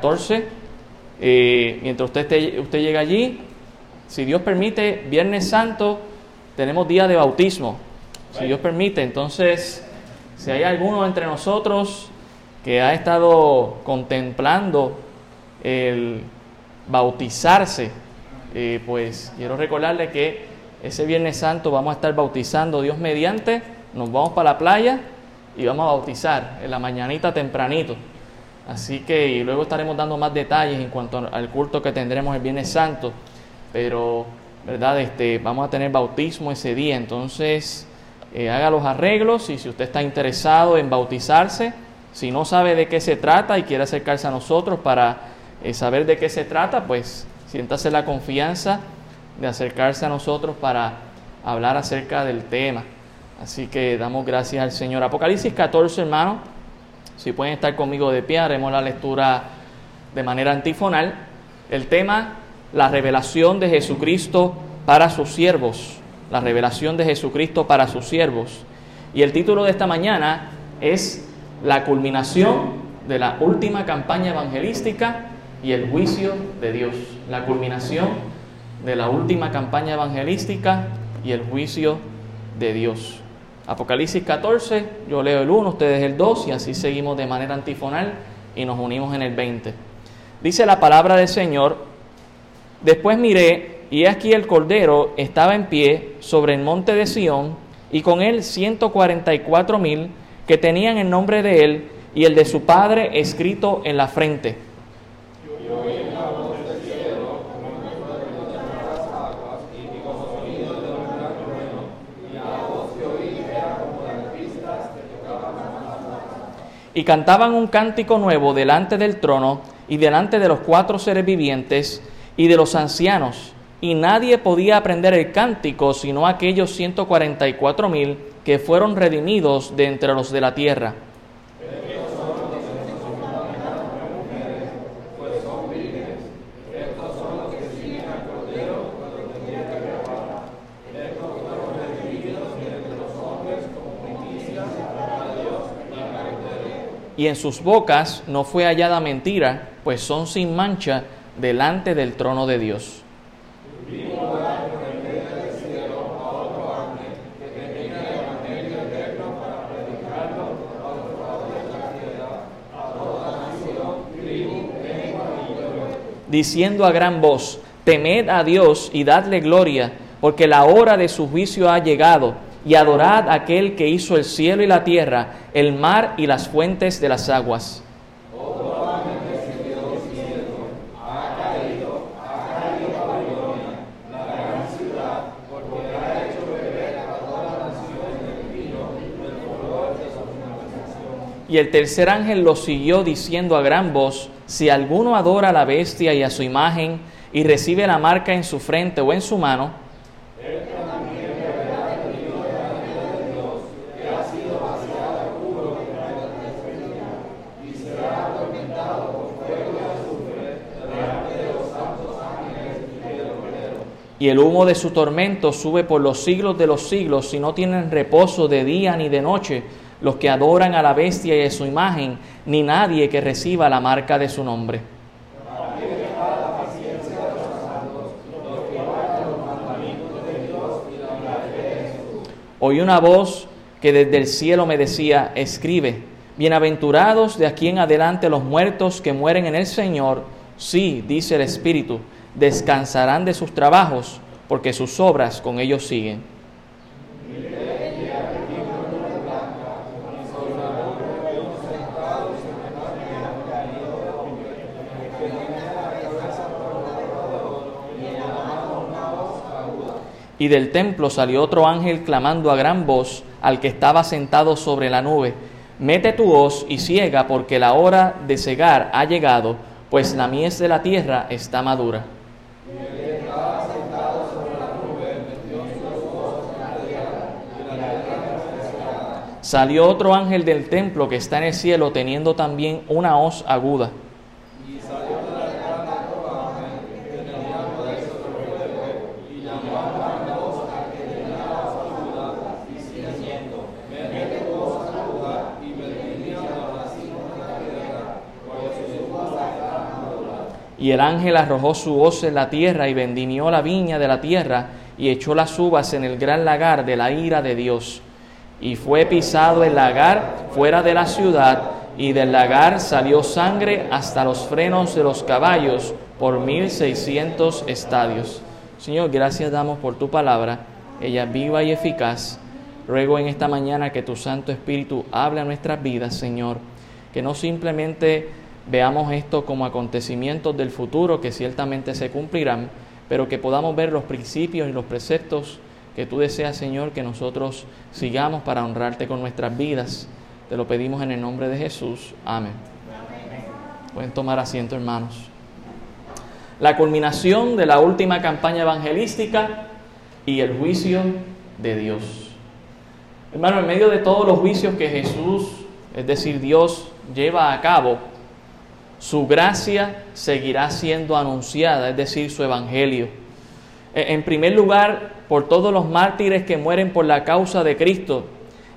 14. Eh, mientras usted, usted llega allí, si Dios permite, Viernes Santo tenemos día de bautismo. Si Dios permite, entonces, si hay alguno entre nosotros que ha estado contemplando el bautizarse, eh, pues quiero recordarle que ese Viernes Santo vamos a estar bautizando Dios mediante, nos vamos para la playa y vamos a bautizar en la mañanita tempranito. Así que y luego estaremos dando más detalles en cuanto al culto que tendremos el Viernes Santo. Pero, ¿verdad? Este, vamos a tener bautismo ese día. Entonces, eh, haga los arreglos y si usted está interesado en bautizarse, si no sabe de qué se trata y quiere acercarse a nosotros para eh, saber de qué se trata, pues siéntase la confianza de acercarse a nosotros para hablar acerca del tema. Así que damos gracias al Señor. Apocalipsis 14, hermano. Si pueden estar conmigo de pie, haremos la lectura de manera antifonal. El tema, la revelación de Jesucristo para sus siervos. La revelación de Jesucristo para sus siervos. Y el título de esta mañana es La culminación de la última campaña evangelística y el juicio de Dios. La culminación de la última campaña evangelística y el juicio de Dios. Apocalipsis 14, yo leo el 1, ustedes el 2 y así seguimos de manera antifonal y nos unimos en el 20. Dice la palabra del Señor, después miré y aquí el Cordero estaba en pie sobre el monte de Sión y con él 144 mil que tenían el nombre de él y el de su padre escrito en la frente. Y cantaban un cántico nuevo delante del trono y delante de los cuatro seres vivientes y de los ancianos, y nadie podía aprender el cántico sino aquellos 144 mil que fueron redimidos de entre los de la tierra. Y en sus bocas no fue hallada mentira, pues son sin mancha delante del trono de Dios. diciendo a gran voz, temed a Dios y dadle gloria, porque la hora de su juicio ha llegado y adorad a aquel que hizo el cielo y la tierra, el mar y las fuentes de las aguas. Y el tercer ángel lo siguió diciendo a gran voz, si alguno adora a la bestia y a su imagen y recibe la marca en su frente o en su mano, y el humo de su tormento sube por los siglos de los siglos, si no tienen reposo de día ni de noche los que adoran a la bestia y a su imagen, ni nadie que reciba la marca de su nombre. Oí una voz que desde el cielo me decía, escribe, bienaventurados de aquí en adelante los muertos que mueren en el Señor, sí, dice el Espíritu descansarán de sus trabajos, porque sus obras con ellos siguen. Y del templo salió otro ángel clamando a gran voz al que estaba sentado sobre la nube, mete tu hoz y ciega porque la hora de cegar ha llegado, pues la mies de la tierra está madura. Salió otro ángel del templo que está en el cielo teniendo también una hoz aguda. Y el ángel arrojó su hoz en la tierra y vendimió la viña de la tierra y echó las uvas en el gran lagar de la ira de Dios. Y fue pisado el lagar fuera de la ciudad y del lagar salió sangre hasta los frenos de los caballos por mil seiscientos estadios. Señor, gracias damos por tu palabra, ella viva y eficaz. Ruego en esta mañana que tu Santo Espíritu hable a nuestras vidas, Señor, que no simplemente veamos esto como acontecimientos del futuro que ciertamente se cumplirán, pero que podamos ver los principios y los preceptos que tú deseas, Señor, que nosotros sigamos para honrarte con nuestras vidas. Te lo pedimos en el nombre de Jesús. Amén. Pueden tomar asiento, hermanos. La culminación de la última campaña evangelística y el juicio de Dios. Hermano, en medio de todos los juicios que Jesús, es decir, Dios, lleva a cabo, su gracia seguirá siendo anunciada, es decir, su evangelio. E, en primer lugar, por todos los mártires que mueren por la causa de Cristo.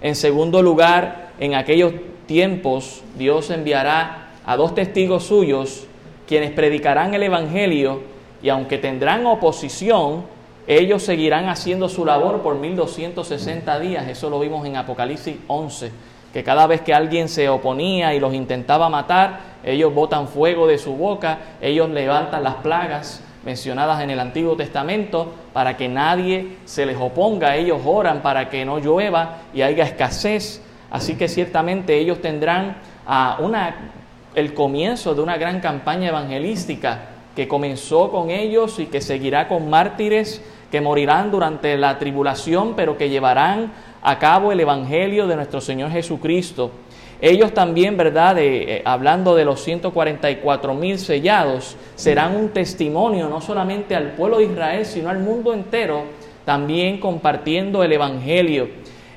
En segundo lugar, en aquellos tiempos Dios enviará a dos testigos suyos quienes predicarán el Evangelio y aunque tendrán oposición, ellos seguirán haciendo su labor por 1260 días. Eso lo vimos en Apocalipsis 11, que cada vez que alguien se oponía y los intentaba matar, ellos botan fuego de su boca, ellos levantan las plagas mencionadas en el Antiguo Testamento para que nadie se les oponga. Ellos oran para que no llueva y haya escasez. Así que ciertamente ellos tendrán ah, una, el comienzo de una gran campaña evangelística que comenzó con ellos y que seguirá con mártires que morirán durante la tribulación, pero que llevarán a cabo el Evangelio de nuestro Señor Jesucristo. Ellos también, ¿verdad? Eh, hablando de los 144 mil sellados, serán un testimonio no solamente al pueblo de Israel, sino al mundo entero, también compartiendo el Evangelio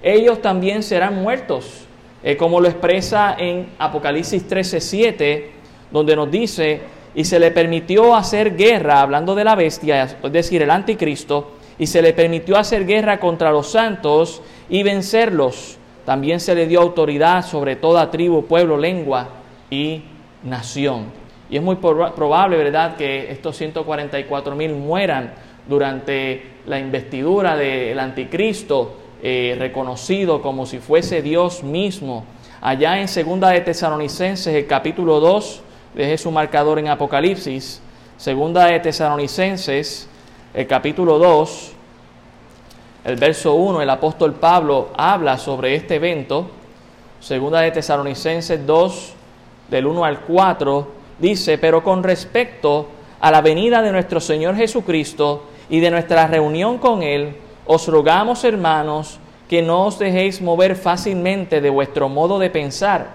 ellos también serán muertos, eh, como lo expresa en Apocalipsis 13:7, donde nos dice, y se le permitió hacer guerra, hablando de la bestia, es decir, el anticristo, y se le permitió hacer guerra contra los santos y vencerlos. También se le dio autoridad sobre toda tribu, pueblo, lengua y nación. Y es muy probable, ¿verdad?, que estos 144 mil mueran durante la investidura del anticristo eh, reconocido como si fuese Dios mismo. Allá en Segunda de Tesalonicenses, el capítulo 2, deje su marcador en Apocalipsis, Segunda de Tesalonicenses, el capítulo 2, el verso 1, el apóstol Pablo habla sobre este evento. Segunda de Tesalonicenses 2, del 1 al 4, dice, pero con respecto a la venida de nuestro Señor Jesucristo y de nuestra reunión con Él, os rogamos, hermanos, que no os dejéis mover fácilmente de vuestro modo de pensar,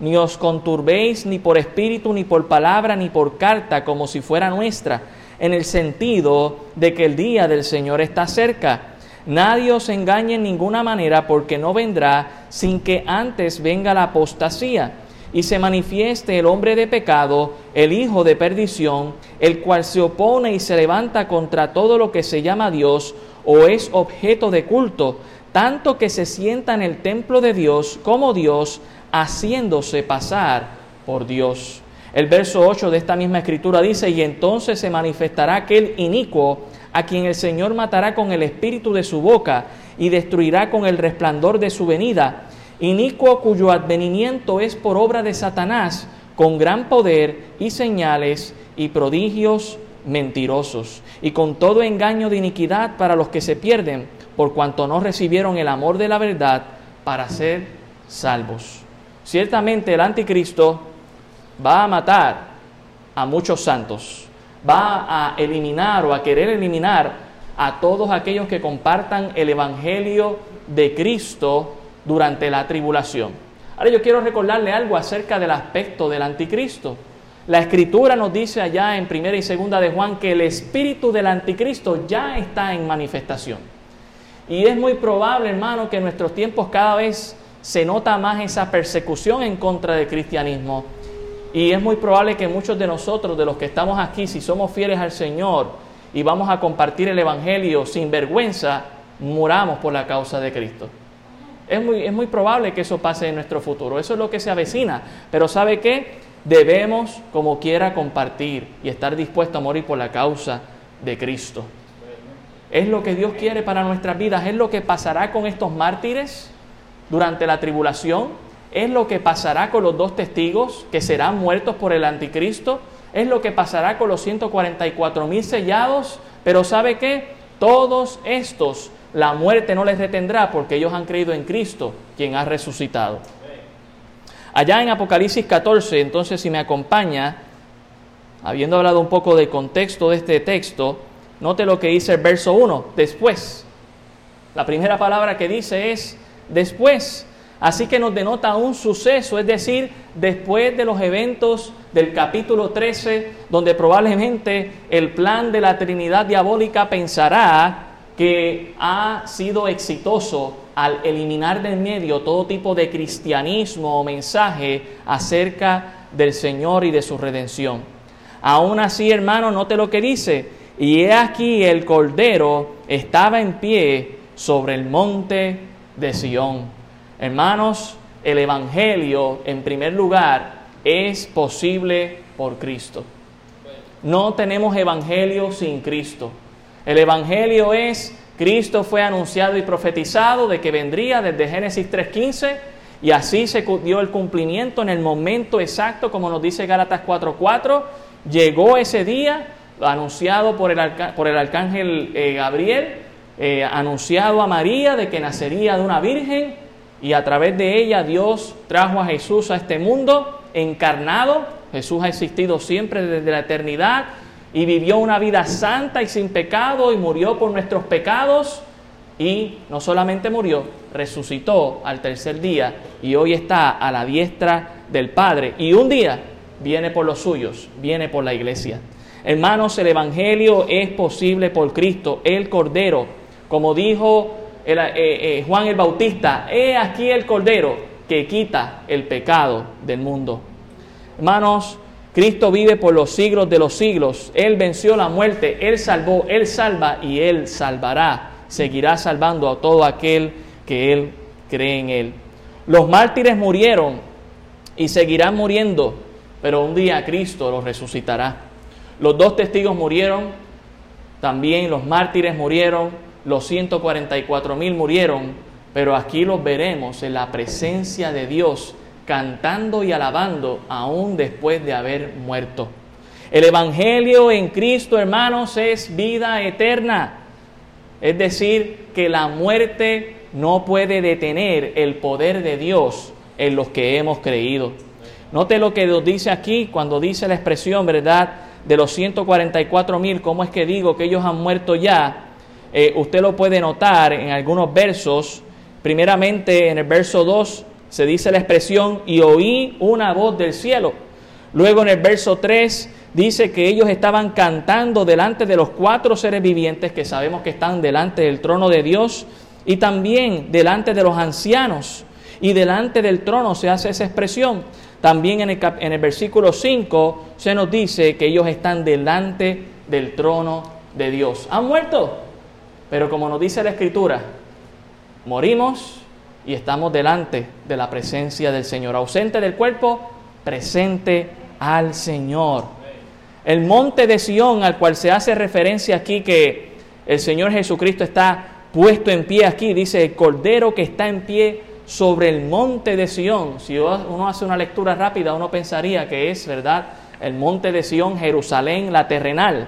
ni os conturbéis ni por espíritu, ni por palabra, ni por carta, como si fuera nuestra, en el sentido de que el día del Señor está cerca. Nadie os engañe en ninguna manera, porque no vendrá sin que antes venga la apostasía y se manifieste el hombre de pecado, el hijo de perdición, el cual se opone y se levanta contra todo lo que se llama Dios o es objeto de culto, tanto que se sienta en el templo de Dios como Dios, haciéndose pasar por Dios. El verso 8 de esta misma escritura dice, y entonces se manifestará aquel inicuo a quien el Señor matará con el espíritu de su boca y destruirá con el resplandor de su venida, inicuo cuyo advenimiento es por obra de Satanás, con gran poder y señales y prodigios mentirosos, y con todo engaño de iniquidad para los que se pierden, por cuanto no recibieron el amor de la verdad para ser salvos. Ciertamente el anticristo va a matar a muchos santos, va a eliminar o a querer eliminar a todos aquellos que compartan el Evangelio de Cristo durante la tribulación. Ahora yo quiero recordarle algo acerca del aspecto del anticristo. La escritura nos dice allá en primera y segunda de Juan que el espíritu del anticristo ya está en manifestación. Y es muy probable, hermano, que en nuestros tiempos cada vez se nota más esa persecución en contra del cristianismo. Y es muy probable que muchos de nosotros, de los que estamos aquí, si somos fieles al Señor y vamos a compartir el Evangelio sin vergüenza, muramos por la causa de Cristo. Es muy, es muy probable que eso pase en nuestro futuro. Eso es lo que se avecina. Pero ¿sabe qué? debemos como quiera compartir y estar dispuesto a morir por la causa de Cristo. Es lo que Dios quiere para nuestras vidas, es lo que pasará con estos mártires durante la tribulación, es lo que pasará con los dos testigos que serán muertos por el anticristo, es lo que pasará con los 144 mil sellados, pero ¿sabe qué? Todos estos la muerte no les detendrá porque ellos han creído en Cristo, quien ha resucitado. Allá en Apocalipsis 14, entonces si me acompaña, habiendo hablado un poco del contexto de este texto, note lo que dice el verso 1, después. La primera palabra que dice es después. Así que nos denota un suceso, es decir, después de los eventos del capítulo 13, donde probablemente el plan de la Trinidad diabólica pensará que ha sido exitoso al eliminar del medio todo tipo de cristianismo o mensaje acerca del Señor y de su redención. Aún así, hermano, note lo que dice. Y he aquí el Cordero estaba en pie sobre el monte de Sión. Hermanos, el Evangelio, en primer lugar, es posible por Cristo. No tenemos Evangelio sin Cristo. El Evangelio es, Cristo fue anunciado y profetizado de que vendría desde Génesis 3.15 y así se dio el cumplimiento en el momento exacto, como nos dice Gálatas 4.4. Llegó ese día, anunciado por el, por el arcángel eh, Gabriel, eh, anunciado a María de que nacería de una virgen y a través de ella Dios trajo a Jesús a este mundo encarnado. Jesús ha existido siempre desde la eternidad y vivió una vida santa y sin pecado y murió por nuestros pecados y no solamente murió, resucitó al tercer día y hoy está a la diestra del Padre y un día viene por los suyos, viene por la iglesia. Hermanos, el Evangelio es posible por Cristo, el Cordero, como dijo eh, eh, Juan el Bautista, he aquí el Cordero que quita el pecado del mundo. Hermanos, Cristo vive por los siglos de los siglos. Él venció la muerte, Él salvó, Él salva y Él salvará. Seguirá salvando a todo aquel que Él cree en Él. Los mártires murieron y seguirán muriendo, pero un día Cristo los resucitará. Los dos testigos murieron, también los mártires murieron, los 144 mil murieron, pero aquí los veremos en la presencia de Dios cantando y alabando aún después de haber muerto. El Evangelio en Cristo, hermanos, es vida eterna. Es decir, que la muerte no puede detener el poder de Dios en los que hemos creído. Note lo que nos dice aquí cuando dice la expresión, ¿verdad? De los 144 mil, ¿cómo es que digo que ellos han muerto ya? Eh, usted lo puede notar en algunos versos. Primeramente en el verso 2 se dice la expresión y oí una voz del cielo. Luego en el verso 3 dice que ellos estaban cantando delante de los cuatro seres vivientes que sabemos que están delante del trono de Dios y también delante de los ancianos. Y delante del trono se hace esa expresión. También en el, en el versículo 5 se nos dice que ellos están delante del trono de Dios. Han muerto, pero como nos dice la escritura, morimos y estamos delante de la presencia del Señor. Ausente del cuerpo, presente al Señor. El monte de Sión al cual se hace referencia aquí que el Señor Jesucristo está puesto en pie aquí, dice el Cordero que está en pie sobre el monte de Sión. Si uno hace una lectura rápida, uno pensaría que es, ¿verdad? El monte de Sión, Jerusalén, la terrenal.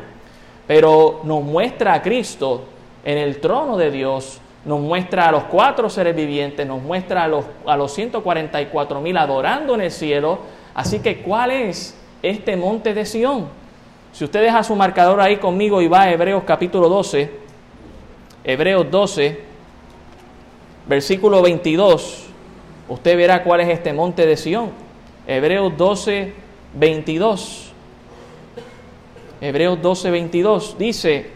Pero nos muestra a Cristo en el trono de Dios nos muestra a los cuatro seres vivientes, nos muestra a los, a los 144 mil adorando en el cielo. Así que, ¿cuál es este monte de Sión? Si usted deja su marcador ahí conmigo y va a Hebreos capítulo 12, Hebreos 12, versículo 22, usted verá cuál es este monte de Sión. Hebreos 12, 22. Hebreos 12, 22 dice,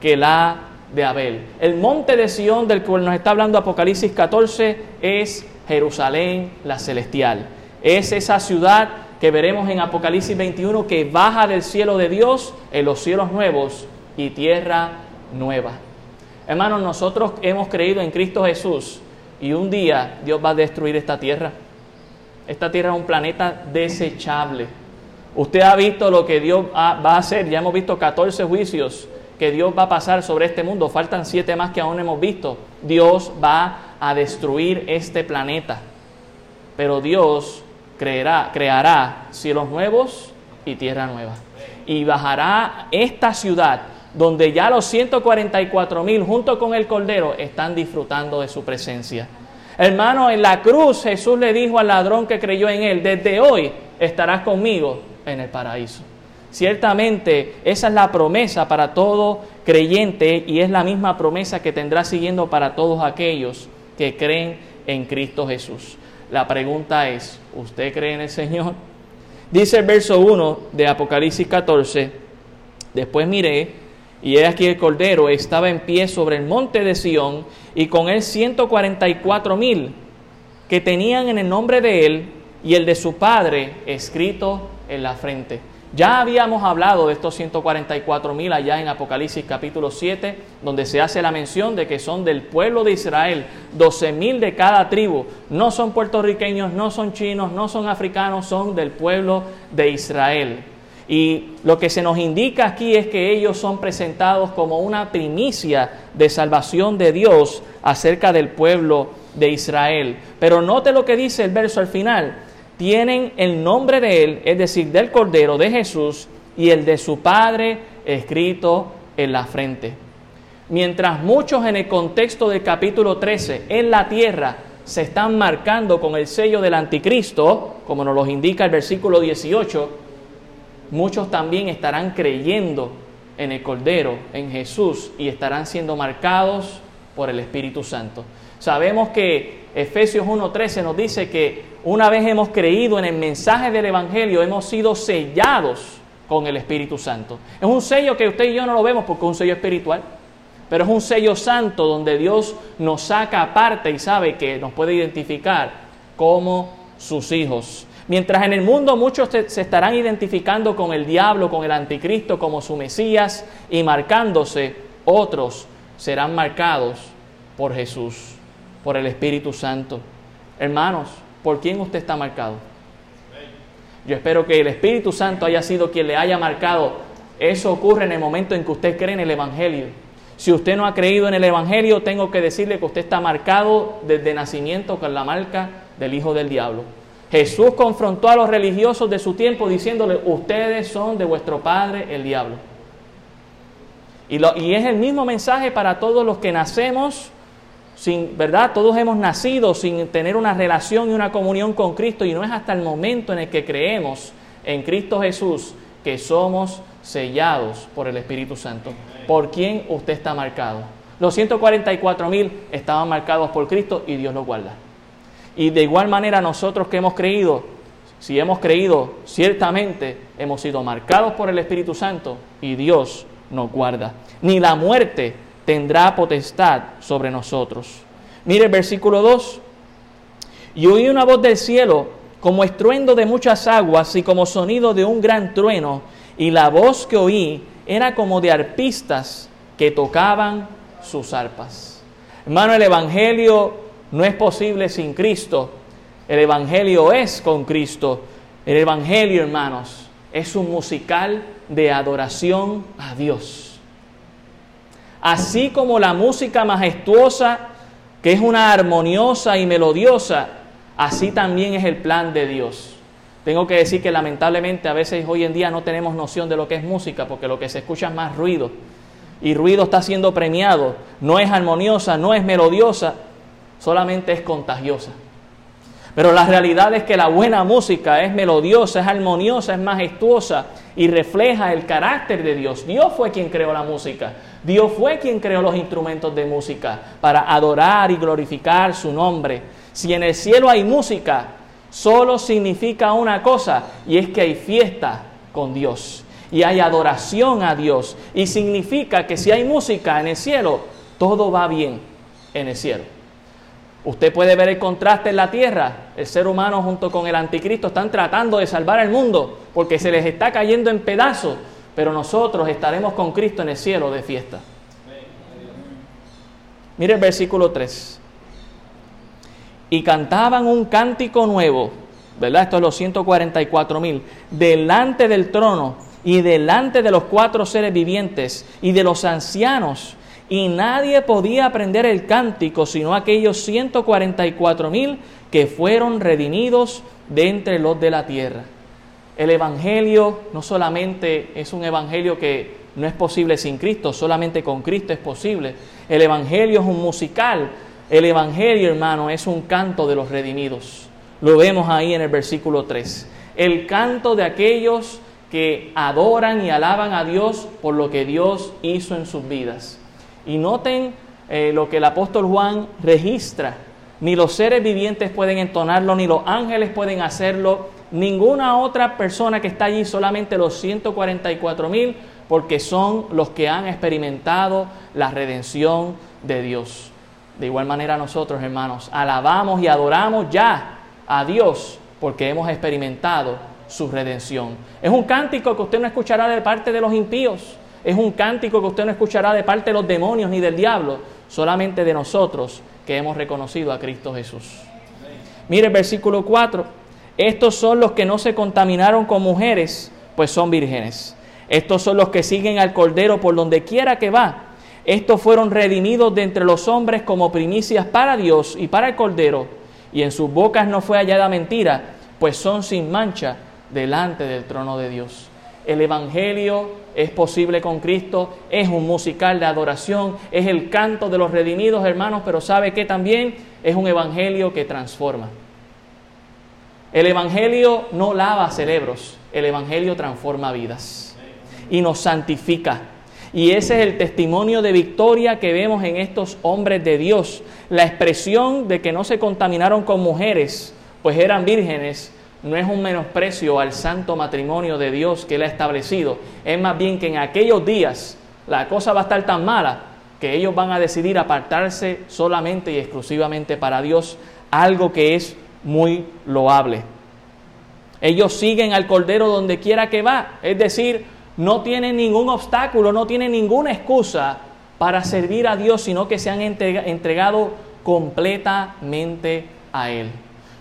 que la de Abel. El monte de Sión del cual nos está hablando Apocalipsis 14 es Jerusalén la celestial. Es esa ciudad que veremos en Apocalipsis 21 que baja del cielo de Dios en los cielos nuevos y tierra nueva. Hermanos, nosotros hemos creído en Cristo Jesús y un día Dios va a destruir esta tierra. Esta tierra es un planeta desechable. Usted ha visto lo que Dios va a hacer. Ya hemos visto 14 juicios que Dios va a pasar sobre este mundo. Faltan siete más que aún hemos visto. Dios va a destruir este planeta. Pero Dios creará, creará cielos nuevos y tierra nueva. Y bajará esta ciudad donde ya los 144 mil junto con el Cordero están disfrutando de su presencia. Hermano, en la cruz Jesús le dijo al ladrón que creyó en él, desde hoy estarás conmigo en el paraíso. Ciertamente esa es la promesa para todo creyente y es la misma promesa que tendrá siguiendo para todos aquellos que creen en Cristo Jesús. La pregunta es, ¿usted cree en el Señor? Dice el verso 1 de Apocalipsis 14, después miré y he aquí el Cordero estaba en pie sobre el monte de Sión y con él 144 mil que tenían en el nombre de él y el de su padre escrito en la frente. Ya habíamos hablado de estos 144 mil allá en Apocalipsis capítulo 7, donde se hace la mención de que son del pueblo de Israel, 12 mil de cada tribu. No son puertorriqueños, no son chinos, no son africanos, son del pueblo de Israel. Y lo que se nos indica aquí es que ellos son presentados como una primicia de salvación de Dios acerca del pueblo de Israel. Pero note lo que dice el verso al final. Tienen el nombre de Él, es decir, del Cordero de Jesús y el de su Padre escrito en la frente. Mientras muchos en el contexto del capítulo 13 en la tierra se están marcando con el sello del anticristo, como nos lo indica el versículo 18, muchos también estarán creyendo en el Cordero, en Jesús, y estarán siendo marcados por el Espíritu Santo. Sabemos que Efesios 1.13 nos dice que una vez hemos creído en el mensaje del Evangelio, hemos sido sellados con el Espíritu Santo. Es un sello que usted y yo no lo vemos porque es un sello espiritual, pero es un sello santo donde Dios nos saca aparte y sabe que nos puede identificar como sus hijos. Mientras en el mundo muchos se estarán identificando con el diablo, con el anticristo, como su Mesías y marcándose, otros serán marcados por Jesús, por el Espíritu Santo. Hermanos, ¿por quién usted está marcado? Yo espero que el Espíritu Santo haya sido quien le haya marcado. Eso ocurre en el momento en que usted cree en el Evangelio. Si usted no ha creído en el Evangelio, tengo que decirle que usted está marcado desde nacimiento con la marca del Hijo del Diablo. Jesús confrontó a los religiosos de su tiempo diciéndole, ustedes son de vuestro padre el diablo. Y, y, es el mismo mensaje para todos los que nacemos sin, ¿verdad? Todos hemos nacido sin tener una relación y una comunión con Cristo y no es hasta el momento en el que creemos en Cristo Jesús que somos sellados por el Espíritu Santo. ¿Por quién usted está marcado? Los 144 mil estaban marcados por Cristo y Dios los guarda. Y de igual manera nosotros que hemos creído, si hemos creído, ciertamente hemos sido marcados por el Espíritu Santo y Dios nos guarda. Ni la muerte tendrá potestad sobre nosotros. Mire el versículo 2. Y oí una voz del cielo como estruendo de muchas aguas y como sonido de un gran trueno, y la voz que oí era como de arpistas que tocaban sus arpas. Hermano, el Evangelio no es posible sin Cristo. El Evangelio es con Cristo. El Evangelio, hermanos, es un musical de adoración a Dios. Así como la música majestuosa, que es una armoniosa y melodiosa, así también es el plan de Dios. Tengo que decir que lamentablemente a veces hoy en día no tenemos noción de lo que es música, porque lo que se escucha es más ruido. Y ruido está siendo premiado. No es armoniosa, no es melodiosa, solamente es contagiosa. Pero la realidad es que la buena música es melodiosa, es armoniosa, es majestuosa y refleja el carácter de Dios. Dios fue quien creó la música. Dios fue quien creó los instrumentos de música para adorar y glorificar su nombre. Si en el cielo hay música, solo significa una cosa y es que hay fiesta con Dios y hay adoración a Dios y significa que si hay música en el cielo, todo va bien en el cielo. Usted puede ver el contraste en la tierra. El ser humano junto con el anticristo están tratando de salvar al mundo porque se les está cayendo en pedazos, pero nosotros estaremos con Cristo en el cielo de fiesta. Mire el versículo 3 y cantaban un cántico nuevo, ¿verdad? Esto es los 144 mil, delante del trono y delante de los cuatro seres vivientes y de los ancianos. Y nadie podía aprender el cántico sino aquellos 144 mil que fueron redimidos de entre los de la tierra. El Evangelio no solamente es un Evangelio que no es posible sin Cristo, solamente con Cristo es posible. El Evangelio es un musical el Evangelio, hermano, es un canto de los redimidos. Lo vemos ahí en el versículo 3. El canto de aquellos que adoran y alaban a Dios por lo que Dios hizo en sus vidas. Y noten eh, lo que el apóstol Juan registra. Ni los seres vivientes pueden entonarlo, ni los ángeles pueden hacerlo, ninguna otra persona que está allí, solamente los 144 mil, porque son los que han experimentado la redención de Dios. De igual manera nosotros, hermanos, alabamos y adoramos ya a Dios porque hemos experimentado su redención. Es un cántico que usted no escuchará de parte de los impíos. Es un cántico que usted no escuchará de parte de los demonios ni del diablo, solamente de nosotros que hemos reconocido a Cristo Jesús. Mire el versículo 4. Estos son los que no se contaminaron con mujeres, pues son vírgenes. Estos son los que siguen al Cordero por donde quiera que va. Estos fueron redimidos de entre los hombres como primicias para Dios y para el Cordero, y en sus bocas no fue hallada mentira, pues son sin mancha delante del trono de Dios. El Evangelio es posible con Cristo, es un musical de adoración, es el canto de los redimidos, hermanos, pero sabe que también es un Evangelio que transforma. El Evangelio no lava cerebros, el Evangelio transforma vidas y nos santifica y ese es el testimonio de victoria que vemos en estos hombres de Dios. La expresión de que no se contaminaron con mujeres, pues eran vírgenes, no es un menosprecio al santo matrimonio de Dios que Él ha establecido. Es más bien que en aquellos días la cosa va a estar tan mala que ellos van a decidir apartarse solamente y exclusivamente para Dios, algo que es muy loable. Ellos siguen al Cordero donde quiera que va, es decir, no tienen ningún obstáculo, no tienen ninguna excusa para servir a Dios, sino que se han entregado completamente a Él.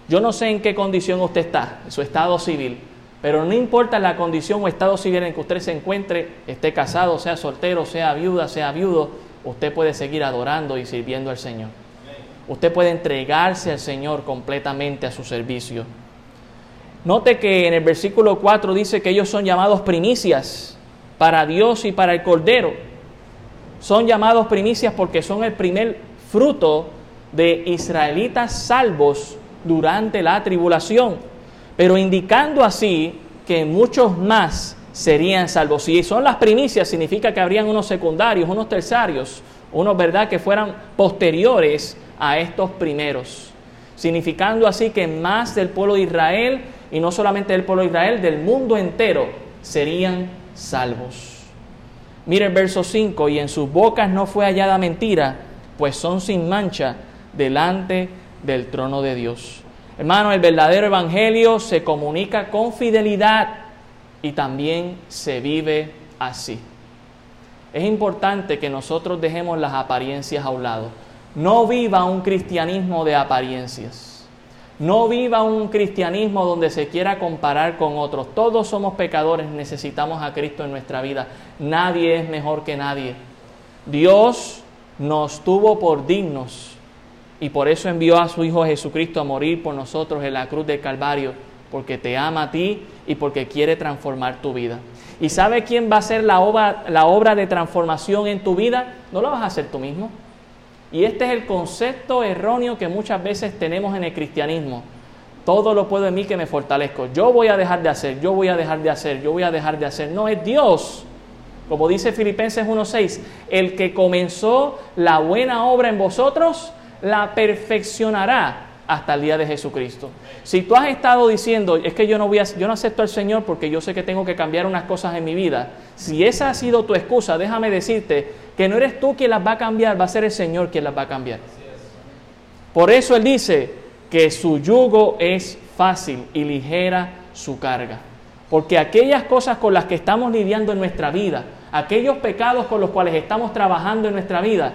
Yo no sé en qué condición usted está, en su estado civil, pero no importa la condición o estado civil en que usted se encuentre, esté casado, sea soltero, sea viuda, sea viudo, usted puede seguir adorando y sirviendo al Señor. Usted puede entregarse al Señor completamente a su servicio. Note que en el versículo 4 dice que ellos son llamados primicias para Dios y para el Cordero. Son llamados primicias porque son el primer fruto de israelitas salvos durante la tribulación, pero indicando así que muchos más serían salvos. Si son las primicias, significa que habrían unos secundarios, unos terciarios, unos, ¿verdad?, que fueran posteriores a estos primeros, significando así que más del pueblo de Israel y no solamente del pueblo de Israel, del mundo entero, serían salvos. Mire el verso 5, y en sus bocas no fue hallada mentira, pues son sin mancha delante del trono de Dios. Hermano, el verdadero evangelio se comunica con fidelidad y también se vive así. Es importante que nosotros dejemos las apariencias a un lado. No viva un cristianismo de apariencias. No viva un cristianismo donde se quiera comparar con otros. Todos somos pecadores, necesitamos a Cristo en nuestra vida. Nadie es mejor que nadie. Dios nos tuvo por dignos y por eso envió a su Hijo Jesucristo a morir por nosotros en la cruz del Calvario, porque te ama a ti y porque quiere transformar tu vida. ¿Y sabe quién va a hacer la obra, la obra de transformación en tu vida? No lo vas a hacer tú mismo. Y este es el concepto erróneo que muchas veces tenemos en el cristianismo. Todo lo puedo en mí que me fortalezco. Yo voy a dejar de hacer, yo voy a dejar de hacer, yo voy a dejar de hacer. No, es Dios. Como dice Filipenses 1.6, el que comenzó la buena obra en vosotros, la perfeccionará hasta el día de Jesucristo. Si tú has estado diciendo, es que yo no voy a, yo no acepto al Señor porque yo sé que tengo que cambiar unas cosas en mi vida, si esa ha sido tu excusa, déjame decirte que no eres tú quien las va a cambiar, va a ser el Señor quien las va a cambiar. Por eso Él dice que su yugo es fácil y ligera su carga. Porque aquellas cosas con las que estamos lidiando en nuestra vida, aquellos pecados con los cuales estamos trabajando en nuestra vida,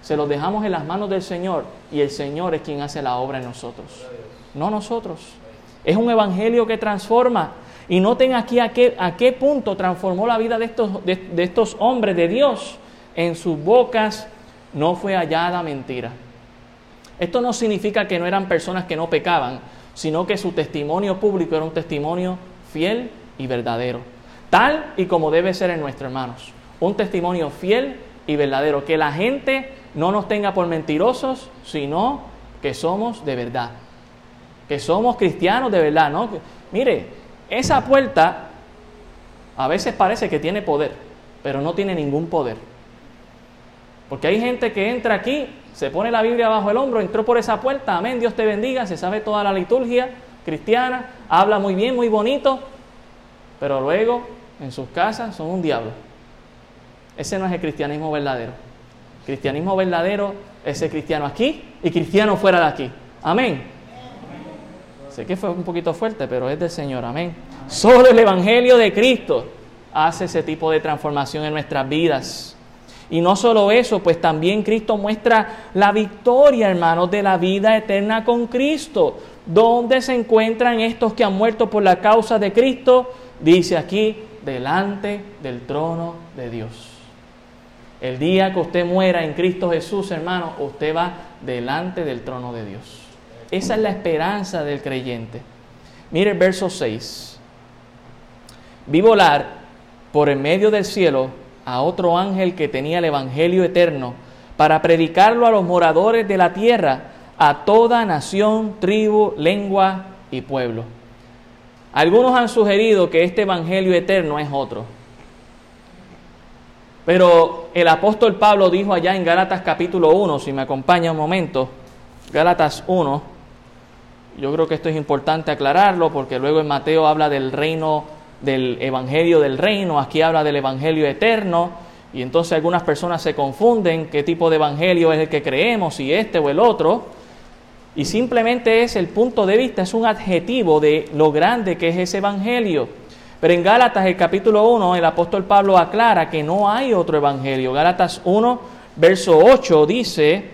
se los dejamos en las manos del Señor y el Señor es quien hace la obra en nosotros, no nosotros. Es un evangelio que transforma. Y noten aquí a qué, a qué punto transformó la vida de estos, de, de estos hombres de Dios. En sus bocas no fue hallada mentira. Esto no significa que no eran personas que no pecaban, sino que su testimonio público era un testimonio fiel y verdadero. Tal y como debe ser en nuestros hermanos. Un testimonio fiel y verdadero. Que la gente no nos tenga por mentirosos, sino que somos de verdad. Que somos cristianos de verdad, ¿no? Mire, esa puerta a veces parece que tiene poder, pero no tiene ningún poder. Porque hay gente que entra aquí, se pone la Biblia bajo el hombro, entró por esa puerta, amén, Dios te bendiga, se sabe toda la liturgia cristiana, habla muy bien, muy bonito, pero luego en sus casas son un diablo. Ese no es el cristianismo verdadero. Cristianismo verdadero es el cristiano aquí y cristiano fuera de aquí. Amén. Sé que fue un poquito fuerte, pero es del Señor. Amén. Solo el Evangelio de Cristo hace ese tipo de transformación en nuestras vidas. Y no solo eso, pues también Cristo muestra la victoria, hermanos, de la vida eterna con Cristo. ¿Dónde se encuentran estos que han muerto por la causa de Cristo? Dice aquí, delante del trono de Dios. El día que usted muera en Cristo Jesús, hermano, usted va delante del trono de Dios. Esa es la esperanza del creyente. Mire el verso 6. Vi volar por el medio del cielo a otro ángel que tenía el Evangelio eterno para predicarlo a los moradores de la tierra, a toda nación, tribu, lengua y pueblo. Algunos han sugerido que este Evangelio eterno es otro pero el apóstol Pablo dijo allá en Gálatas capítulo 1, si me acompaña un momento, Gálatas 1, yo creo que esto es importante aclararlo porque luego en Mateo habla del reino, del evangelio del reino, aquí habla del evangelio eterno, y entonces algunas personas se confunden qué tipo de evangelio es el que creemos, si este o el otro, y simplemente es el punto de vista, es un adjetivo de lo grande que es ese evangelio. Pero en Gálatas, el capítulo 1, el apóstol Pablo aclara que no hay otro evangelio. Gálatas 1, verso 8 dice,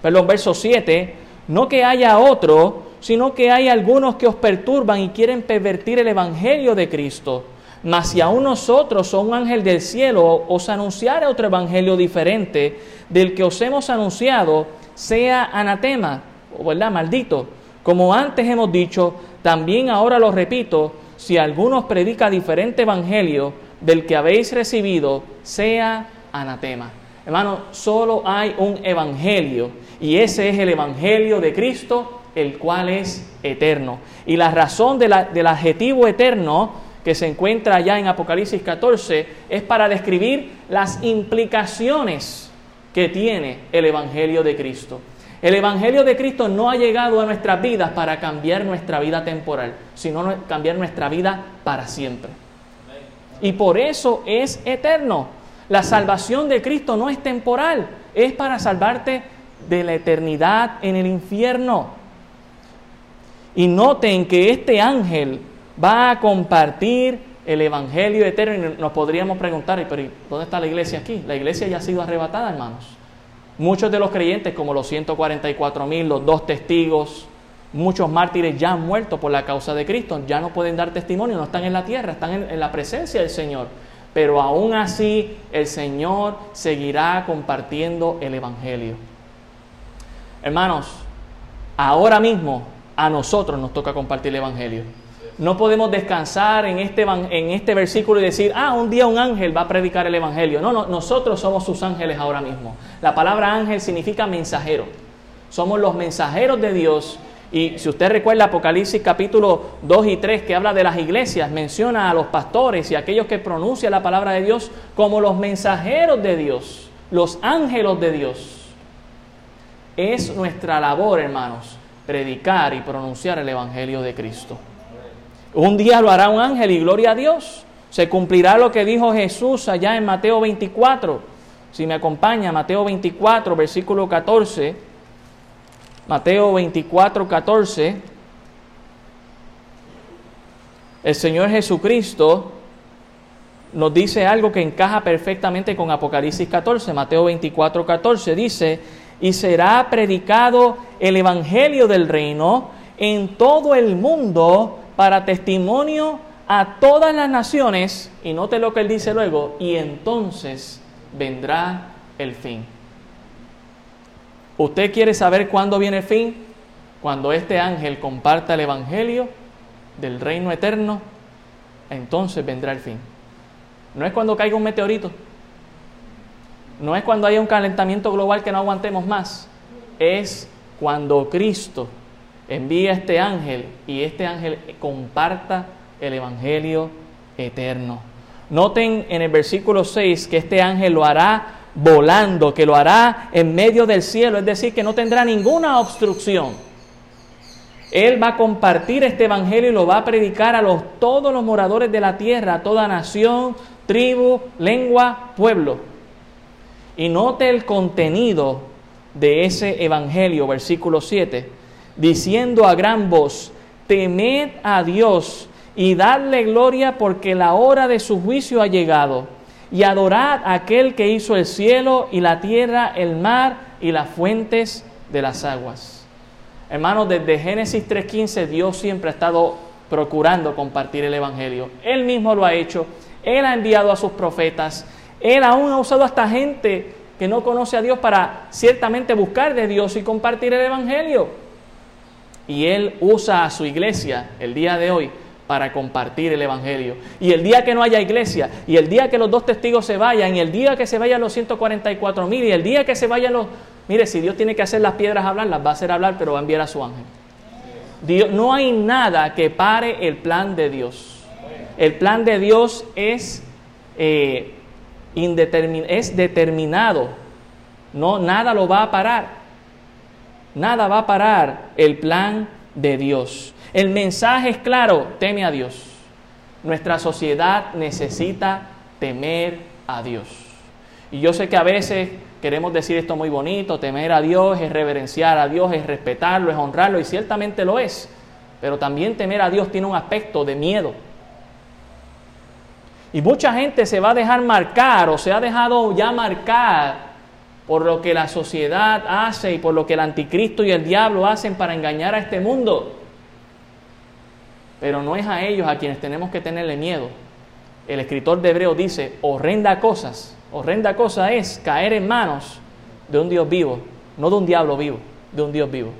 perdón, verso 7, no que haya otro, sino que hay algunos que os perturban y quieren pervertir el evangelio de Cristo. Mas si aún nosotros o un ángel del cielo os anunciara otro evangelio diferente del que os hemos anunciado, sea anatema, o verdad, maldito. Como antes hemos dicho, también ahora lo repito, si alguno predica diferente evangelio del que habéis recibido, sea anatema. Hermano, solo hay un evangelio y ese es el evangelio de Cristo, el cual es eterno. Y la razón del adjetivo eterno que se encuentra allá en Apocalipsis 14 es para describir las implicaciones que tiene el evangelio de Cristo. El Evangelio de Cristo no ha llegado a nuestras vidas para cambiar nuestra vida temporal, sino cambiar nuestra vida para siempre. Y por eso es eterno. La salvación de Cristo no es temporal, es para salvarte de la eternidad en el infierno. Y noten que este ángel va a compartir el Evangelio eterno y nos podríamos preguntar, pero ¿dónde está la iglesia aquí? La iglesia ya ha sido arrebatada, hermanos. Muchos de los creyentes, como los 144 mil, los dos testigos, muchos mártires ya han muerto por la causa de Cristo, ya no pueden dar testimonio, no están en la tierra, están en, en la presencia del Señor. Pero aún así el Señor seguirá compartiendo el Evangelio. Hermanos, ahora mismo a nosotros nos toca compartir el Evangelio. No podemos descansar en este, en este versículo y decir, ah, un día un ángel va a predicar el Evangelio. No, no, nosotros somos sus ángeles ahora mismo. La palabra ángel significa mensajero. Somos los mensajeros de Dios. Y si usted recuerda Apocalipsis capítulo 2 y 3 que habla de las iglesias, menciona a los pastores y aquellos que pronuncian la palabra de Dios como los mensajeros de Dios, los ángeles de Dios. Es nuestra labor, hermanos, predicar y pronunciar el Evangelio de Cristo. Un día lo hará un ángel y gloria a Dios. Se cumplirá lo que dijo Jesús allá en Mateo 24. Si me acompaña, Mateo 24, versículo 14. Mateo 24, 14. El Señor Jesucristo nos dice algo que encaja perfectamente con Apocalipsis 14. Mateo 24, 14 dice, y será predicado el Evangelio del reino en todo el mundo para testimonio a todas las naciones, y note lo que él dice luego, y entonces vendrá el fin. ¿Usted quiere saber cuándo viene el fin? Cuando este ángel comparta el Evangelio del reino eterno, entonces vendrá el fin. No es cuando caiga un meteorito, no es cuando haya un calentamiento global que no aguantemos más, es cuando Cristo envía este ángel y este ángel comparta el Evangelio eterno. Noten en el versículo 6 que este ángel lo hará volando, que lo hará en medio del cielo, es decir, que no tendrá ninguna obstrucción. Él va a compartir este evangelio y lo va a predicar a los, todos los moradores de la tierra, a toda nación, tribu, lengua, pueblo. Y note el contenido de ese evangelio, versículo 7, diciendo a gran voz, temed a Dios y dadle gloria porque la hora de su juicio ha llegado. Y adorad a aquel que hizo el cielo y la tierra, el mar y las fuentes de las aguas. Hermanos, desde Génesis 3.15 Dios siempre ha estado procurando compartir el Evangelio. Él mismo lo ha hecho. Él ha enviado a sus profetas. Él aún ha usado a esta gente que no conoce a Dios para ciertamente buscar de Dios y compartir el Evangelio. Y Él usa a su iglesia el día de hoy para compartir el Evangelio. Y el día que no haya iglesia, y el día que los dos testigos se vayan, y el día que se vayan los 144 mil, y el día que se vayan los... Mire, si Dios tiene que hacer las piedras hablar, las va a hacer hablar, pero va a enviar a su ángel. Dios, no hay nada que pare el plan de Dios. El plan de Dios es eh, es determinado. No, nada lo va a parar. Nada va a parar el plan de Dios. El mensaje es claro, teme a Dios. Nuestra sociedad necesita temer a Dios. Y yo sé que a veces queremos decir esto muy bonito, temer a Dios es reverenciar a Dios, es respetarlo, es honrarlo, y ciertamente lo es. Pero también temer a Dios tiene un aspecto de miedo. Y mucha gente se va a dejar marcar o se ha dejado ya marcar por lo que la sociedad hace y por lo que el anticristo y el diablo hacen para engañar a este mundo. Pero no es a ellos a quienes tenemos que tenerle miedo. El escritor de Hebreo dice, horrenda cosas, horrenda cosa es caer en manos de un Dios vivo, no de un diablo vivo, de un Dios vivo.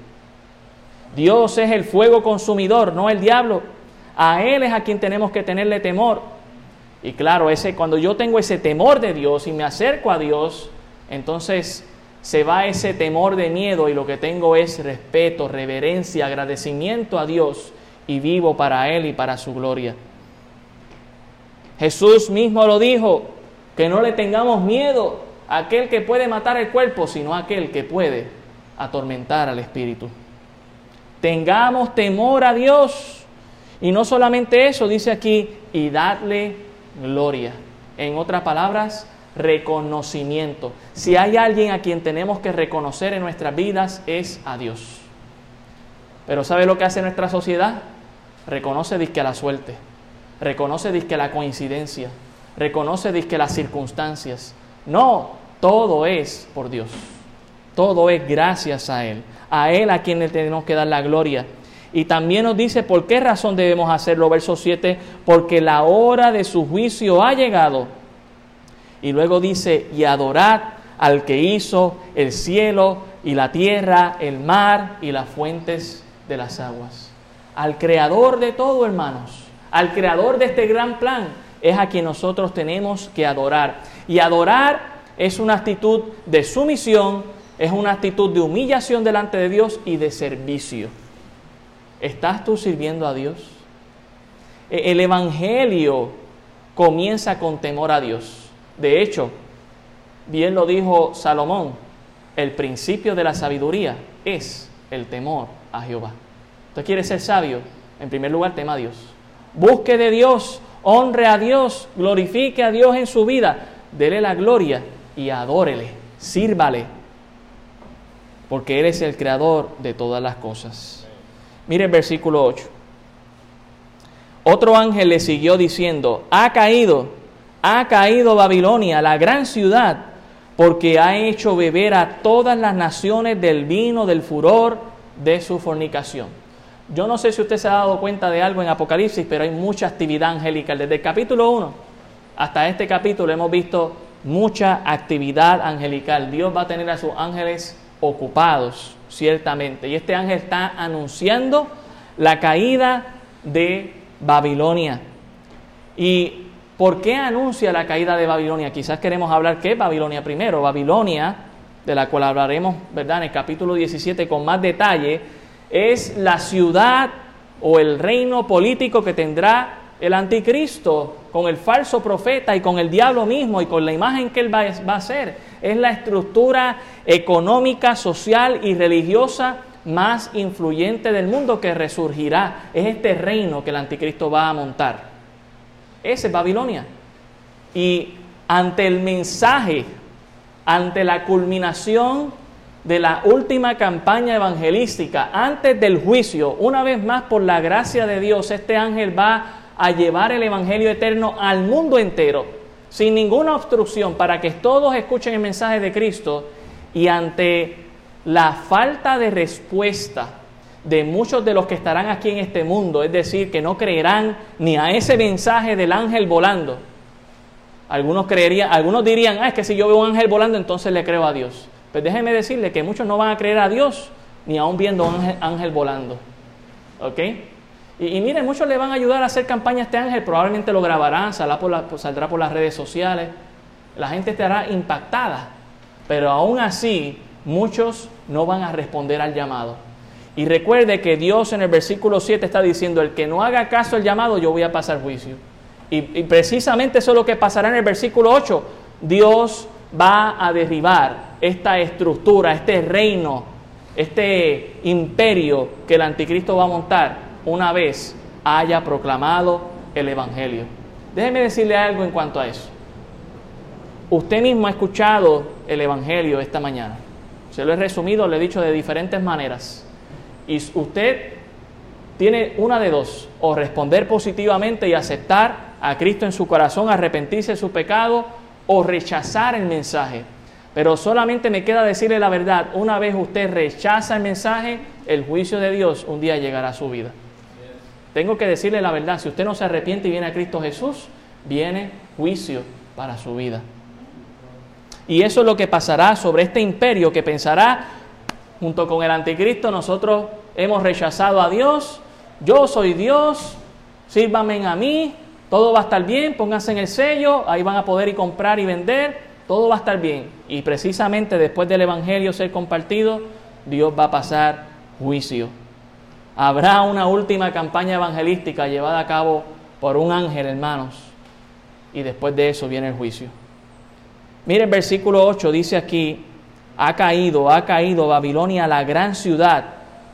Dios es el fuego consumidor, no el diablo. A Él es a quien tenemos que tenerle temor. Y claro, ese, cuando yo tengo ese temor de Dios y me acerco a Dios, entonces se va ese temor de miedo y lo que tengo es respeto, reverencia, agradecimiento a Dios y vivo para Él y para su gloria. Jesús mismo lo dijo, que no le tengamos miedo a aquel que puede matar el cuerpo, sino a aquel que puede atormentar al espíritu. Tengamos temor a Dios. Y no solamente eso, dice aquí, y darle gloria. En otras palabras, reconocimiento. Si hay alguien a quien tenemos que reconocer en nuestras vidas es a Dios. Pero ¿sabe lo que hace nuestra sociedad? Reconoce disque la suerte, reconoce disque la coincidencia, reconoce disque las circunstancias. No, todo es por Dios. Todo es gracias a Él. A Él a quien le tenemos que dar la gloria. Y también nos dice por qué razón debemos hacerlo, verso 7, porque la hora de su juicio ha llegado. Y luego dice, y adorad al que hizo el cielo y la tierra, el mar y las fuentes de las aguas. Al creador de todo, hermanos, al creador de este gran plan, es a quien nosotros tenemos que adorar. Y adorar es una actitud de sumisión, es una actitud de humillación delante de Dios y de servicio. ¿Estás tú sirviendo a Dios? E, el Evangelio comienza con temor a Dios. De hecho, bien lo dijo Salomón, el principio de la sabiduría es el temor a Jehová. Usted quiere ser sabio, en primer lugar tema a Dios. Busque de Dios, honre a Dios, glorifique a Dios en su vida, dele la gloria y adórele, sírvale, porque Él es el creador de todas las cosas. Mire el versículo 8. Otro ángel le siguió diciendo, ha caído, ha caído Babilonia, la gran ciudad, porque ha hecho beber a todas las naciones del vino del furor de su fornicación. Yo no sé si usted se ha dado cuenta de algo en Apocalipsis, pero hay mucha actividad angelical. Desde el capítulo 1 hasta este capítulo hemos visto mucha actividad angelical. Dios va a tener a sus ángeles ocupados, ciertamente. Y este ángel está anunciando la caída de Babilonia. ¿Y por qué anuncia la caída de Babilonia? Quizás queremos hablar qué es Babilonia primero. Babilonia, de la cual hablaremos, ¿verdad?, en el capítulo 17 con más detalle, es la ciudad o el reino político que tendrá el anticristo con el falso profeta y con el diablo mismo y con la imagen que él va, a ser. Es la estructura económica, social y religiosa más influyente del mundo que resurgirá. Es este reino que el anticristo va a montar. Ese es Babilonia. Y ante el mensaje, ante la culminación de la última campaña evangelística, antes del juicio, una vez más por la gracia de Dios, este ángel va a llevar el Evangelio eterno al mundo entero, sin ninguna obstrucción, para que todos escuchen el mensaje de Cristo y ante la falta de respuesta de muchos de los que estarán aquí en este mundo, es decir, que no creerán ni a ese mensaje del ángel volando. Algunos creerían, algunos dirían, ah, es que si yo veo un ángel volando, entonces le creo a Dios. Pues déjeme decirle que muchos no van a creer a Dios ni aún viendo un ángel, ángel volando. ¿Ok? Y, miren, muchos le van a ayudar a hacer campaña a este ángel, probablemente lo grabarán, saldrá por, pues, saldrá por las redes sociales, la gente estará impactada, pero aún así muchos no van a responder al llamado. Y recuerde que Dios en el versículo 7 está diciendo, el que no haga caso al llamado, yo voy a pasar juicio. Y, precisamente eso es lo que pasará en el versículo 8. Dios va a derribar esta estructura, este reino, este imperio que el anticristo va a montar una vez haya proclamado el Evangelio. Déjeme decirle algo en cuanto a eso. Usted mismo ha escuchado el Evangelio esta mañana. Se lo he resumido, le he dicho de diferentes maneras. Y usted tiene una de dos, o responder positivamente y aceptar a Cristo en su corazón, arrepentirse de su pecado, o rechazar el mensaje. Pero solamente me queda decirle la verdad, una vez usted rechaza el mensaje, el juicio de Dios un día llegará a su vida. Tengo que decirle la verdad, si usted no se arrepiente y viene a Cristo Jesús, viene juicio para su vida. Y eso es lo que pasará sobre este imperio que pensará, junto con el anticristo, nosotros hemos rechazado a Dios, yo soy Dios, sírvanme a mí, todo va a estar bien, pónganse en el sello, ahí van a poder ir comprar y vender, todo va a estar bien. Y precisamente después del Evangelio ser compartido, Dios va a pasar juicio Habrá una última campaña evangelística llevada a cabo por un ángel, hermanos. Y después de eso viene el juicio. Mire el versículo 8, dice aquí, ha caído, ha caído Babilonia, la gran ciudad,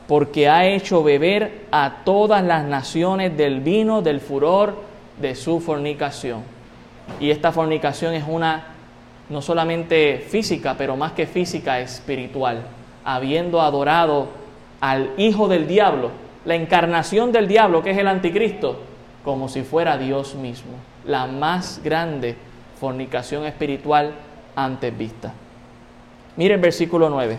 porque ha hecho beber a todas las naciones del vino del furor de su fornicación. Y esta fornicación es una no solamente física, pero más que física, espiritual, habiendo adorado al hijo del diablo, la encarnación del diablo, que es el anticristo, como si fuera Dios mismo, la más grande fornicación espiritual antes vista. Mire el versículo 9.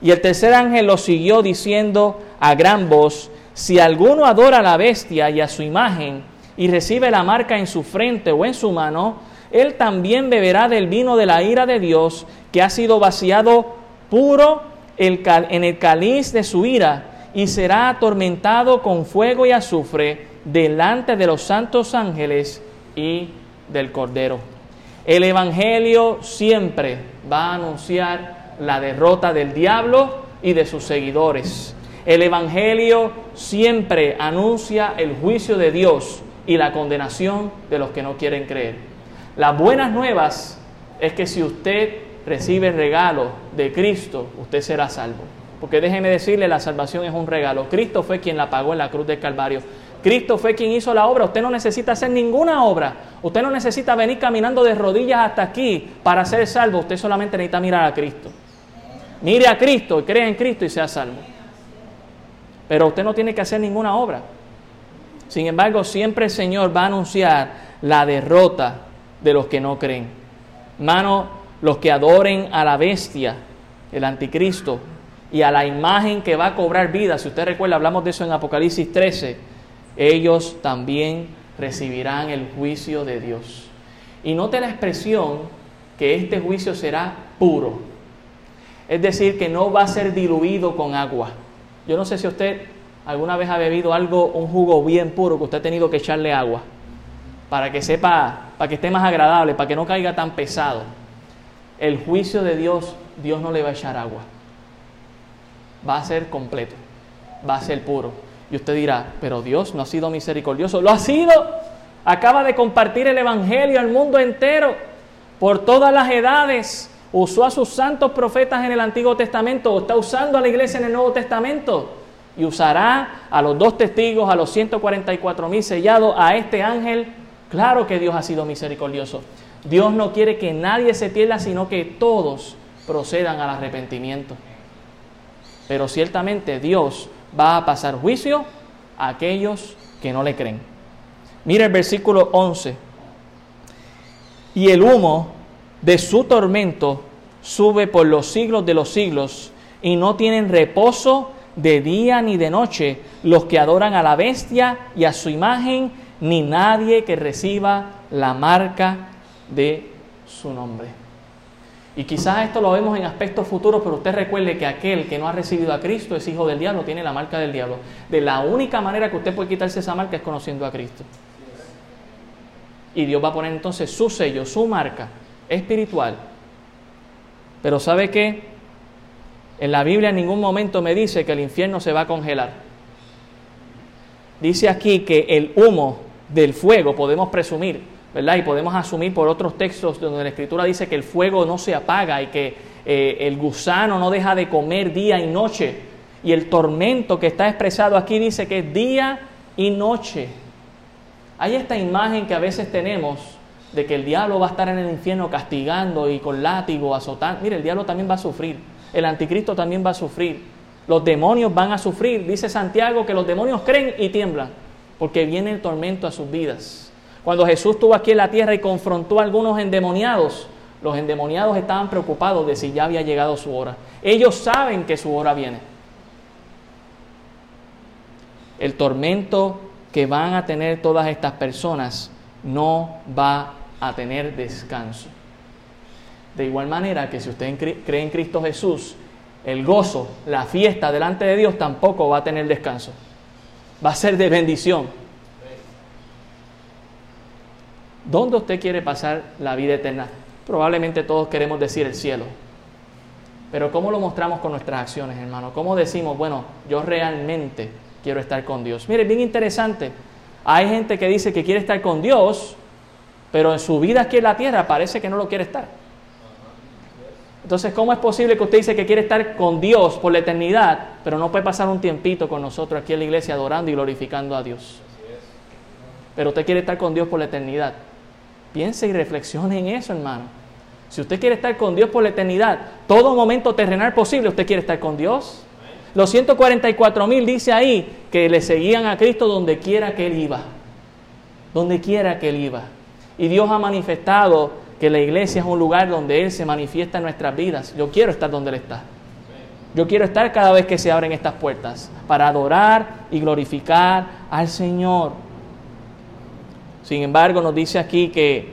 Y el tercer ángel lo siguió diciendo a gran voz, si alguno adora a la bestia y a su imagen y recibe la marca en su frente o en su mano, él también beberá del vino de la ira de Dios que ha sido vaciado puro en el cáliz de su ira y será atormentado con fuego y azufre delante de los santos ángeles y del Cordero. El Evangelio siempre va a anunciar la derrota del diablo y de sus seguidores. El Evangelio siempre anuncia el juicio de Dios y la condenación de los que no quieren creer. Las buenas nuevas es que si usted recibe el regalo de Cristo, usted será salvo. porque déjeme decirle, la salvación es un regalo. Cristo fue quien la pagó en la cruz del Calvario. Cristo fue quien hizo la obra. Usted no necesita hacer ninguna obra. Usted no necesita venir caminando de rodillas hasta aquí para ser salvo. Usted solamente necesita mirar a Cristo. Mire a Cristo y crea en Cristo y sea salvo. Pero usted no tiene que hacer ninguna obra. Sin embargo, siempre el Señor va a anunciar la derrota de los que no creen. Hermano, los que adoren a la bestia, el anticristo, y a la imagen que va a cobrar vida, si usted recuerda, hablamos de eso en Apocalipsis 13, ellos también recibirán el juicio de Dios. Y note la expresión que este juicio será puro. Es decir, que no va a ser diluido con agua. Yo no sé si usted alguna vez ha bebido algo, un jugo bien puro, que usted ha tenido que echarle agua, para que sepa, para que esté más agradable, para que no caiga tan pesado. El juicio de Dios, Dios no le va a echar agua. Va a ser completo, va a ser puro. Y usted dirá, pero Dios no ha sido misericordioso. Lo ha sido. Acaba de compartir el Evangelio al mundo entero, por todas las edades. Usó a sus santos profetas en el Antiguo Testamento, está usando a la iglesia en el Nuevo Testamento. Y usará a los dos testigos, a los 144 mil sellados, a este ángel. Claro que Dios ha sido misericordioso. Dios no quiere que nadie se pierda, sino que todos procedan al arrepentimiento. Pero ciertamente Dios va a pasar juicio a aquellos que no le creen. Mira el versículo 11. Y el humo de su tormento sube por los siglos de los siglos y no tienen reposo de día ni de noche los que adoran a la bestia y a su imagen, ni nadie que reciba la marca de su nombre. Y quizás esto lo vemos en aspectos futuros, pero usted recuerde que aquel que no ha recibido a Cristo es hijo del diablo, tiene la marca del diablo. De la única manera que usted puede quitarse esa marca es conociendo a Cristo. Y Dios va a poner entonces su sello, su marca espiritual. Pero ¿sabe qué? En la Biblia en ningún momento me dice que el infierno se va a congelar. Dice aquí que el humo del fuego, podemos presumir, Y podemos asumir por otros textos donde la Escritura dice que el fuego no se apaga y que eh, el gusano no deja de comer día y noche. Y el tormento que está expresado aquí dice que es día y noche. Hay esta imagen que a veces tenemos de que el diablo va a estar en el infierno castigando y con látigo, azotando. Mire, el diablo también va a sufrir. El anticristo también va a sufrir. Los demonios van a sufrir. Dice Santiago que los demonios creen y tiemblan porque viene el tormento a sus vidas. Cuando Jesús estuvo aquí en la tierra y confrontó a algunos endemoniados, los endemoniados estaban preocupados de si ya había llegado su hora. Ellos saben que su hora viene. El tormento que van a tener todas estas personas no va a tener descanso. De igual manera que si usted cree en Cristo Jesús, el gozo, la fiesta delante de Dios tampoco va a tener descanso. Va a ser de bendición ¿Dónde usted quiere pasar la vida eterna? Probablemente todos queremos decir el cielo. Pero ¿cómo lo mostramos con nuestras acciones, hermano? ¿Cómo decimos, bueno, yo realmente quiero estar con Dios? Mire, bien interesante. Hay gente que dice que quiere estar con Dios, pero en su vida aquí en la tierra parece que no lo quiere estar. Entonces, ¿cómo es posible que usted dice que quiere estar con Dios por la eternidad, pero no puede pasar un tiempito con nosotros aquí en la iglesia adorando y glorificando a Dios? Pero usted quiere estar con Dios por la eternidad. Piense y reflexione en eso, hermano. Si usted quiere estar con Dios por la eternidad, todo momento terrenal posible, usted quiere estar con Dios. Los 144 mil dice ahí que le seguían a Cristo donde quiera que Él iba. Donde quiera que Él iba. Y Dios ha manifestado que la iglesia es un lugar donde Él se manifiesta en nuestras vidas. Yo quiero estar donde Él está. Yo quiero estar cada vez que se abren estas puertas para adorar y glorificar al Señor. Sin embargo, nos dice aquí que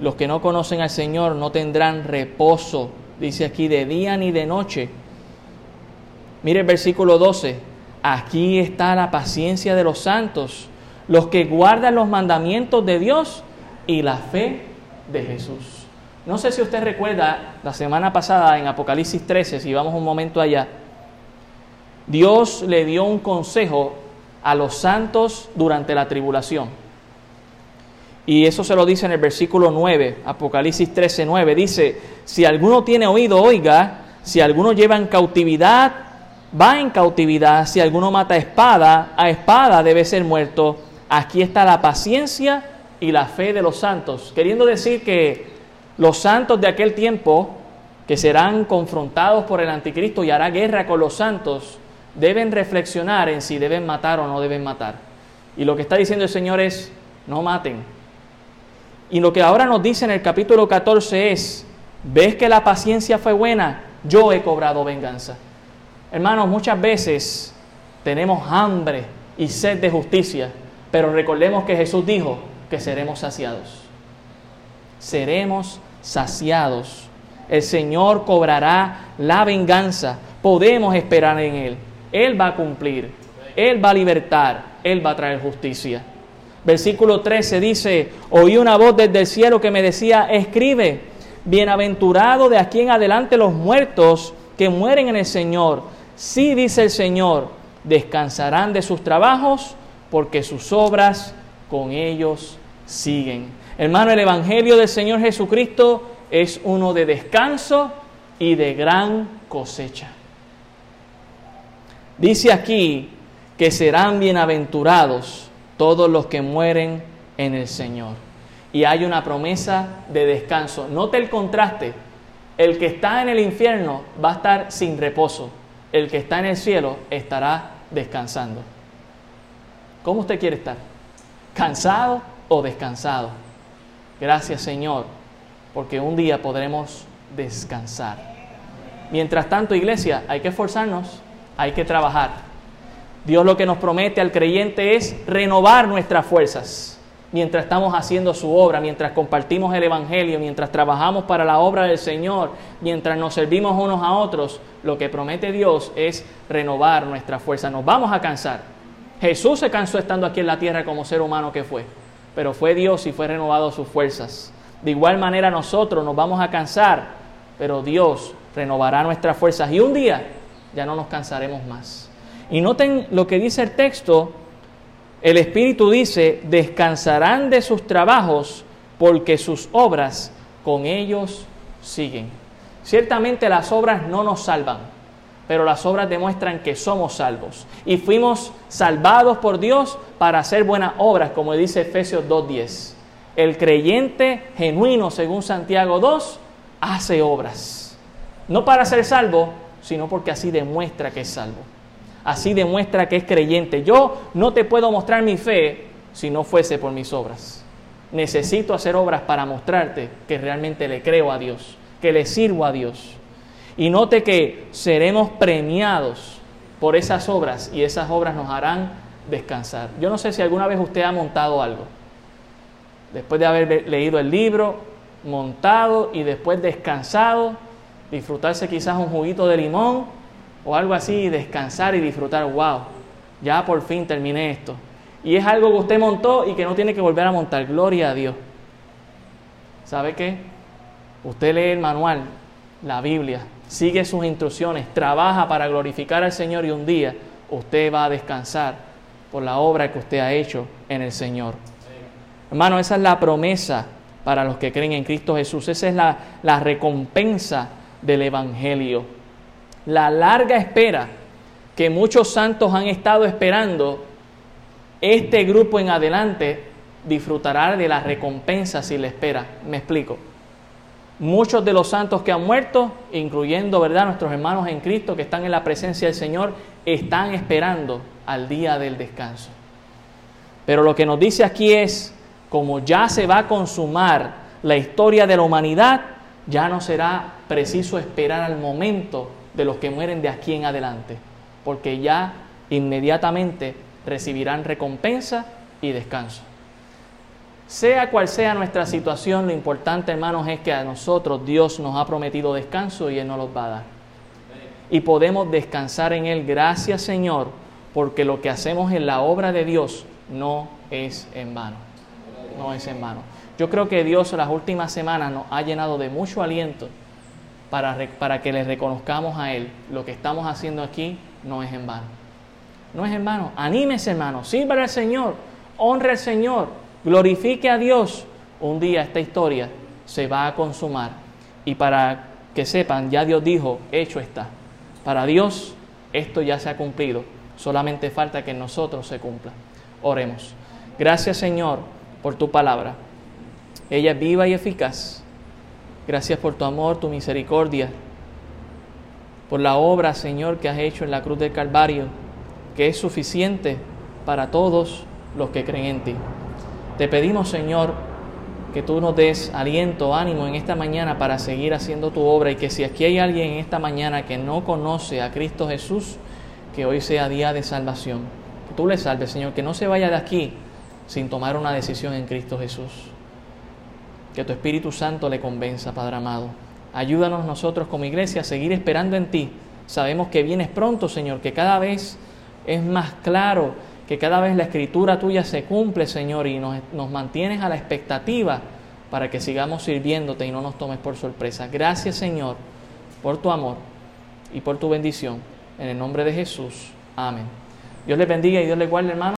los que no conocen al Señor no tendrán reposo, dice aquí, de día ni de noche. Mire el versículo 12, aquí está la paciencia de los santos, los que guardan los mandamientos de Dios y la fe de Jesús. No sé si usted recuerda la semana pasada en Apocalipsis 13, si vamos un momento allá, Dios le dio un consejo a los santos durante la tribulación. Y eso se lo dice en el versículo 9, Apocalipsis 13, 9. Dice, si alguno tiene oído, oiga, si alguno lleva en cautividad, va en cautividad. Si alguno mata a espada, a espada debe ser muerto. Aquí está la paciencia y la fe de los santos. Queriendo decir que los santos de aquel tiempo, que serán confrontados por el anticristo y hará guerra con los santos, deben reflexionar en si deben matar o no deben matar. Y lo que está diciendo el Señor es, no maten. Y lo que ahora nos dice en el capítulo 14 es, ¿ves que la paciencia fue buena? Yo he cobrado venganza. Hermanos, muchas veces tenemos hambre y sed de justicia, pero recordemos que Jesús dijo que seremos saciados. Seremos saciados. El Señor cobrará la venganza. Podemos esperar en Él. Él va a cumplir. Él va a libertar. Él va a traer justicia. Versículo 13 dice, oí una voz desde el cielo que me decía, escribe, bienaventurado de aquí en adelante los muertos que mueren en el Señor. Sí dice el Señor, descansarán de sus trabajos porque sus obras con ellos siguen. Hermano, el Evangelio del Señor Jesucristo es uno de descanso y de gran cosecha. Dice aquí que serán bienaventurados todos los que mueren en el Señor. Y hay una promesa de descanso. Note el contraste. El que está en el infierno va a estar sin reposo. El que está en el cielo estará descansando. ¿Cómo usted quiere estar? ¿Cansado o descansado? Gracias Señor, porque un día podremos descansar. Mientras tanto, iglesia, hay que esforzarnos, hay que trabajar. Dios lo que nos promete al creyente es renovar nuestras fuerzas mientras estamos haciendo su obra, mientras compartimos el Evangelio, mientras trabajamos para la obra del Señor, mientras nos servimos unos a otros, lo que promete Dios es renovar nuestra fuerza. Nos vamos a cansar. Jesús se cansó estando aquí en la tierra como ser humano que fue, pero fue Dios y fue renovado sus fuerzas. De igual manera nosotros nos vamos a cansar, pero Dios renovará nuestras fuerzas y un día ya no nos cansaremos más. Y noten lo que dice el texto, el Espíritu dice, descansarán de sus trabajos porque sus obras con ellos siguen. Ciertamente las obras no nos salvan, pero las obras demuestran que somos salvos y fuimos salvados por Dios para hacer buenas obras, como dice Efesios 2.10. El creyente genuino, según Santiago 2, hace obras. No para ser salvo, sino porque así demuestra que es salvo. Así demuestra que es creyente. Yo no te puedo mostrar mi fe si no fuese por mis obras. Necesito hacer obras para mostrarte que realmente le creo a Dios, que le sirvo a Dios. Y note que seremos premiados por esas obras y esas obras nos harán descansar. Yo no sé si alguna vez usted ha montado algo después de haber leído el libro, montado y después descansado, disfrutarse quizás un juguito de limón o algo así, descansar y disfrutar, wow, ya por fin terminé esto. Y es algo que usted montó y que no tiene que volver a montar, gloria a Dios. ¿Sabe qué? Usted lee el manual, la Biblia, sigue sus instrucciones, trabaja para glorificar al Señor y un día usted va a descansar por la obra que usted ha hecho en el Señor. Hermano, esa es la promesa para los que creen en Cristo Jesús. Esa es la, la recompensa del Evangelio. La larga espera que muchos santos han estado esperando, este grupo en adelante disfrutará de la recompensa si le espera. Me explico. Muchos de los santos que han muerto, incluyendo ¿verdad? nuestros hermanos en Cristo que están en la presencia del Señor, están esperando al día del descanso. Pero lo que nos dice aquí es, como ya se va a consumar la historia de la humanidad, ya no será preciso esperar al momento de los que mueren de aquí en adelante, porque ya inmediatamente recibirán recompensa y descanso. Sea cual sea nuestra situación, lo importante, hermanos, es que a nosotros Dios nos ha prometido descanso y Él nos los va a dar. Y podemos descansar en Él. Gracias, Señor, porque lo que hacemos en la obra de Dios no es en vano no es en vano. Yo creo que Dios en las últimas semanas nos ha llenado de mucho aliento para, que le reconozcamos a Él. Lo que estamos haciendo aquí no es en vano. No es en vano. Anímese, hermano. Sirva al Señor. Honre al Señor. Glorifique a Dios. Un día esta historia se va a consumar. Y para que sepan, ya Dios dijo, hecho está. Para Dios esto ya se ha cumplido, solamente falta que en nosotros se cumpla. Oremos. Gracias Señor por tu palabra. Ella es viva y eficaz. Gracias por tu amor, tu misericordia, por la obra, Señor, que has hecho en la cruz del Calvario, que es suficiente para todos los que creen en ti. Te pedimos, Señor, que tú nos des aliento, ánimo en esta mañana para seguir haciendo tu obra y que si aquí hay alguien en esta mañana que no conoce a Cristo Jesús, que hoy sea día de salvación. Que tú le salves, Señor, que no se vaya de aquí sin tomar una decisión en Cristo Jesús. Que tu Espíritu Santo le convenza, Padre amado. Ayúdanos nosotros como iglesia a seguir esperando en ti. Sabemos que vienes pronto, Señor, que cada vez es más claro, que cada vez la escritura tuya se cumple, Señor, y nos, mantienes a la expectativa para que sigamos sirviéndote y no nos tomes por sorpresa. Gracias, Señor, por tu amor y por tu bendición. En el nombre de Jesús. Amén. Dios les bendiga y Dios les guarde, hermano.